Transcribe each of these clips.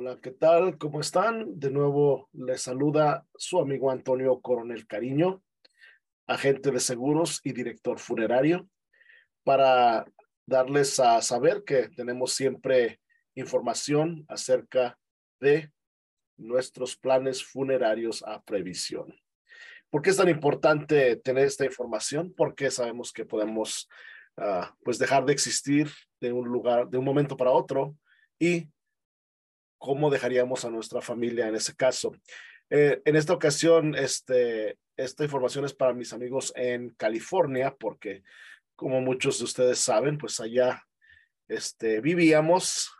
Hola, ¿qué tal? ¿Cómo están? De nuevo les saluda su amigo Antonio Coronel Cariño, agente de seguros y director funerario, para darles a saber que tenemos siempre información acerca de nuestros planes funerarios a previsión. ¿Por qué es tan importante tener esta información? Porque sabemos que podemos uh, pues dejar de existir de un lugar, de un momento para otro y cómo dejaríamos a nuestra familia en ese caso. Eh, en esta ocasión, este, esta información es para mis amigos en California, porque como muchos de ustedes saben, pues allá este, vivíamos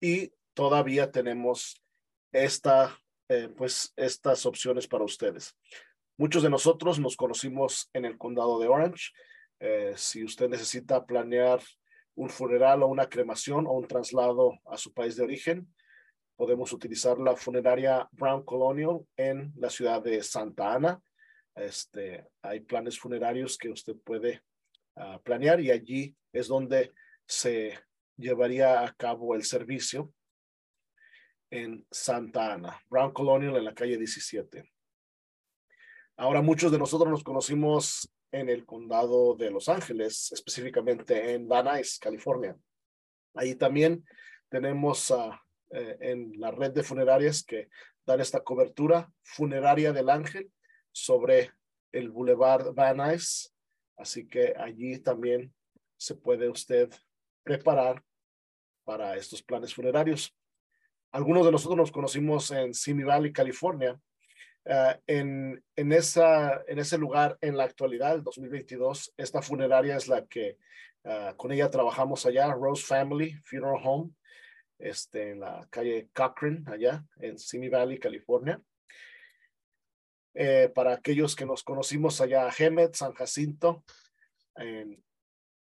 y todavía tenemos esta, eh, pues estas opciones para ustedes. Muchos de nosotros nos conocimos en el condado de Orange. Eh, si usted necesita planear un funeral o una cremación o un traslado a su país de origen, podemos utilizar la funeraria Brown Colonial en la ciudad de Santa Ana. Este, hay planes funerarios que usted puede uh, planear y allí es donde se llevaría a cabo el servicio en Santa Ana, Brown Colonial en la calle 17. Ahora muchos de nosotros nos conocimos en el condado de Los Ángeles, específicamente en Van Nuys, California. Ahí también tenemos uh, eh, en la red de funerarias que dan esta cobertura funeraria del Ángel sobre el Boulevard Van Nuys. Así que allí también se puede usted preparar para estos planes funerarios. Algunos de nosotros nos conocimos en Simi Valley, California, Uh, en, en, esa, en ese lugar, en la actualidad, el 2022, esta funeraria es la que uh, con ella trabajamos allá, Rose Family Funeral Home, este, en la calle Cochrane, allá en Simi Valley, California. Eh, para aquellos que nos conocimos allá, Hemet, San Jacinto, en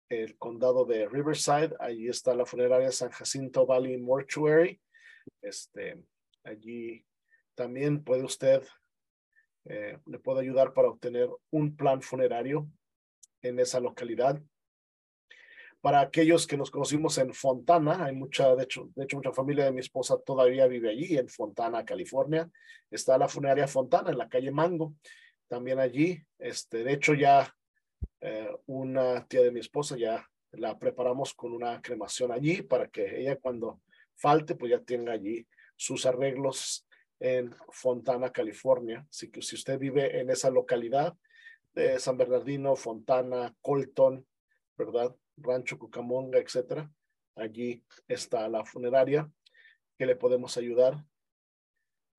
el condado de Riverside, allí está la funeraria San Jacinto Valley Mortuary. Este, allí también puede usted eh, le puedo ayudar para obtener un plan funerario en esa localidad. Para aquellos que nos conocimos en Fontana, hay mucha, de hecho, de hecho, mucha familia de mi esposa todavía vive allí, en Fontana, California. Está la funeraria Fontana en la calle Mango. También allí, este, de hecho, ya eh, una tía de mi esposa ya la preparamos con una cremación allí para que ella cuando falte, pues ya tenga allí sus arreglos en Fontana, California. Así que si usted vive en esa localidad de San Bernardino, Fontana, Colton, ¿verdad? Rancho Cucamonga, etcétera, allí está la funeraria que le podemos ayudar.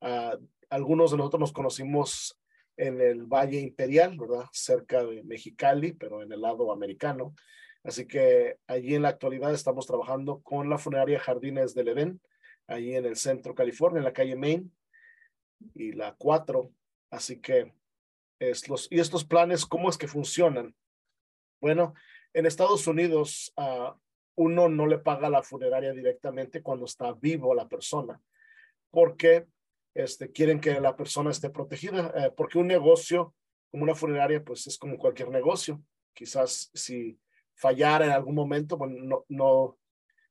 Uh, algunos de nosotros nos conocimos en el Valle Imperial, ¿verdad? Cerca de Mexicali, pero en el lado americano. Así que allí en la actualidad estamos trabajando con la funeraria Jardines del Edén, allí en el centro California, en la calle Main, y la 4. Así que es los, y estos planes, ¿cómo es que funcionan? Bueno, en Estados Unidos uh, uno no le paga la funeraria directamente cuando está vivo la persona, porque este, quieren que la persona esté protegida, eh, porque un negocio como una funeraria, pues es como cualquier negocio. Quizás si fallara en algún momento, bueno, no, no,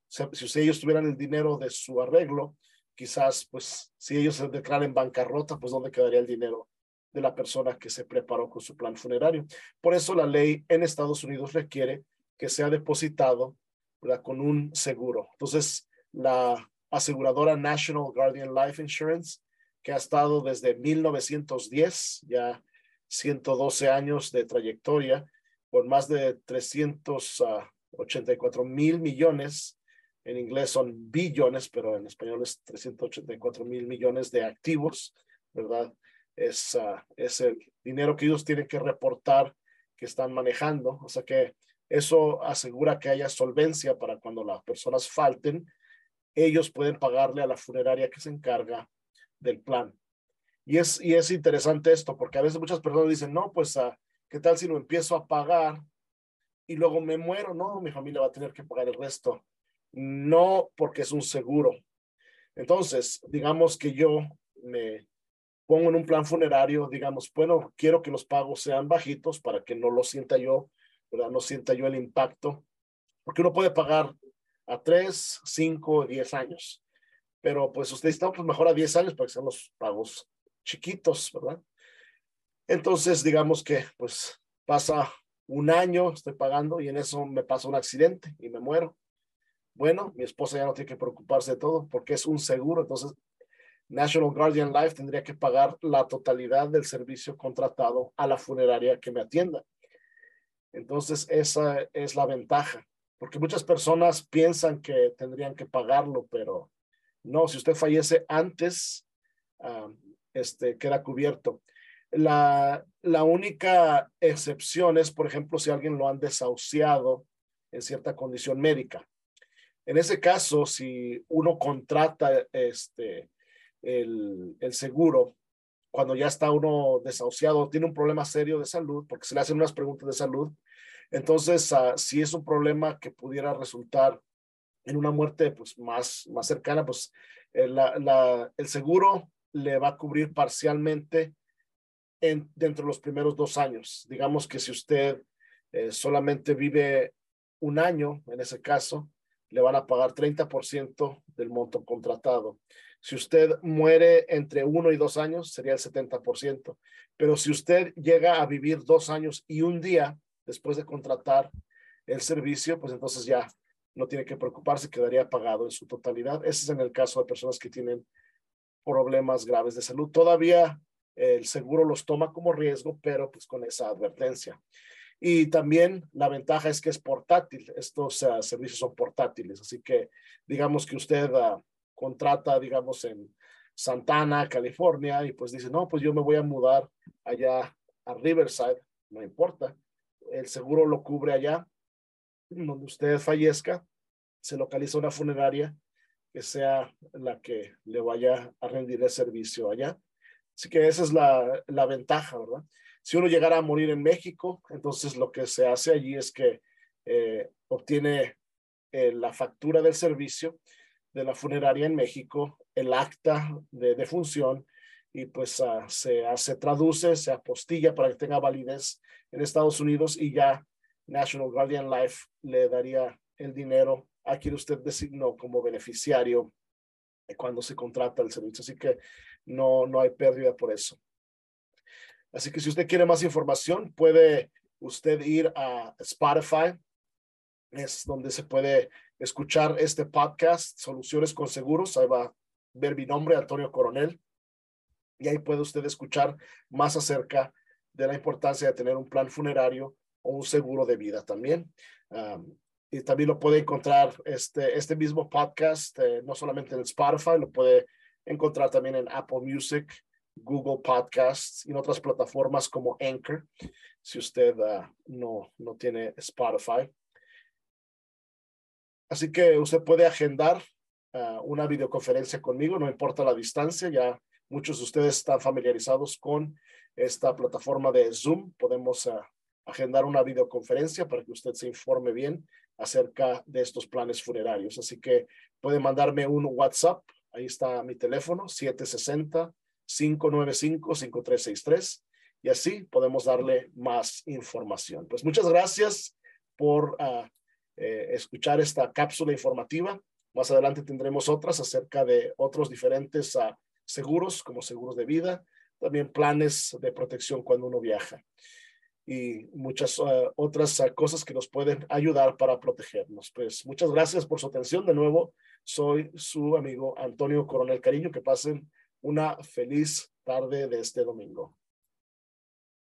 si ellos tuvieran el dinero de su arreglo, quizás, pues, si ellos se declaran bancarrota, pues, ¿dónde quedaría el dinero de la persona que se preparó con su plan funerario? Por eso la ley en Estados Unidos requiere que sea depositado ¿verdad? con un seguro. Entonces, la aseguradora National Guardian Life Insurance, que ha estado desde 1910, ya 112 años de trayectoria, con más de 384 mil millones en inglés son billones, pero en español es 384 mil millones de activos, ¿verdad? Es, uh, el dinero que ellos tienen que reportar que están manejando. O sea que eso asegura que haya solvencia para cuando las personas falten, ellos pueden pagarle a la funeraria que se encarga del plan. Y es, y es interesante esto, porque a veces muchas personas dicen, no, pues, uh, ¿qué tal si lo empiezo a pagar y luego me muero? No, mi familia va a tener que pagar el resto no porque es un seguro. Entonces, digamos que yo me pongo en un plan funerario, digamos, bueno, quiero que los pagos sean bajitos para que no lo sienta yo, ¿verdad? No sienta yo el impacto, porque uno puede pagar a tres, cinco, diez años, pero pues usted está pues mejor a 10 años para que sean los pagos chiquitos, ¿verdad? Entonces, digamos que pues pasa un año, estoy pagando y en eso me pasa un accidente y me muero. Bueno, mi esposa ya no tiene que preocuparse de todo porque es un seguro, entonces National Guardian Life tendría que pagar la totalidad del servicio contratado a la funeraria que me atienda. Entonces, esa es la ventaja, porque muchas personas piensan que tendrían que pagarlo, pero no, si usted fallece antes, este, queda cubierto. La, la única excepción es, por ejemplo, si alguien lo han desahuciado en cierta condición médica. En ese caso, si uno contrata este, el, seguro, cuando ya está uno desahuciado, tiene un problema serio de salud, porque se le hacen unas preguntas de salud, entonces, uh, si es un problema que pudiera resultar en una muerte pues, más, más cercana, pues la, el seguro le va a cubrir parcialmente en, dentro de los primeros dos años. Digamos que si usted eh, solamente vive un año, en ese caso, le van a pagar 30% del monto contratado. Si usted muere entre uno y dos años, sería el 70%. Pero si usted llega a vivir dos años y un día después de contratar el servicio, pues entonces ya no tiene que preocuparse, quedaría pagado en su totalidad. Ese es en el caso de personas que tienen problemas graves de salud. Todavía el seguro los toma como riesgo, pero pues con esa advertencia. Y también la ventaja es que es portátil. Estos servicios son portátiles, así que digamos que usted uh, contrata, digamos, en Santana, California, y pues dice, no, pues yo me voy a mudar allá a Riverside, no importa. El seguro lo cubre allá, donde usted fallezca, se localiza una funeraria que sea la que le vaya a rendir el servicio allá. Así que esa es la, la ventaja, ¿verdad? Si uno llegara a morir en México, entonces lo que se hace allí es que eh, obtiene eh, la factura del servicio de la funeraria en México, el acta de defunción, y pues uh, se, se traduce, se apostilla para que tenga validez en Estados Unidos y ya National Guardian Life le daría el dinero a quien usted designó como beneficiario cuando se contrata el servicio. Así que no, no hay pérdida por eso. Así que si usted quiere más información, puede usted ir a Spotify. Es donde se puede escuchar este podcast, Soluciones con Seguros. Ahí va a ver mi nombre, Antonio Coronel. Y ahí puede usted escuchar más acerca de la importancia de tener un plan funerario o un seguro de vida también. Y también lo puede encontrar este, este mismo podcast, eh, no solamente en Spotify, lo puede encontrar también en Apple Music, Google Podcasts y en otras plataformas como Anchor, si usted uh, no, no tiene Spotify. Así que usted puede agendar uh, una videoconferencia conmigo, no importa la distancia, ya muchos de ustedes están familiarizados con esta plataforma de Zoom. Podemos uh, agendar una videoconferencia para que usted se informe bien acerca de estos planes funerarios. Así que puede mandarme un WhatsApp. Ahí está mi teléfono, 760-595-5363. Y así podemos darle más información. Pues muchas gracias por uh, eh, escuchar esta cápsula informativa. Más adelante tendremos otras acerca de otros diferentes uh, seguros, como seguros de vida, también planes de protección cuando uno viaja y muchas uh, otras cosas que nos pueden ayudar para protegernos. Pues muchas gracias por su atención. De nuevo, soy su amigo Antonio Coronel Cariño. Que pasen una feliz tarde de este domingo.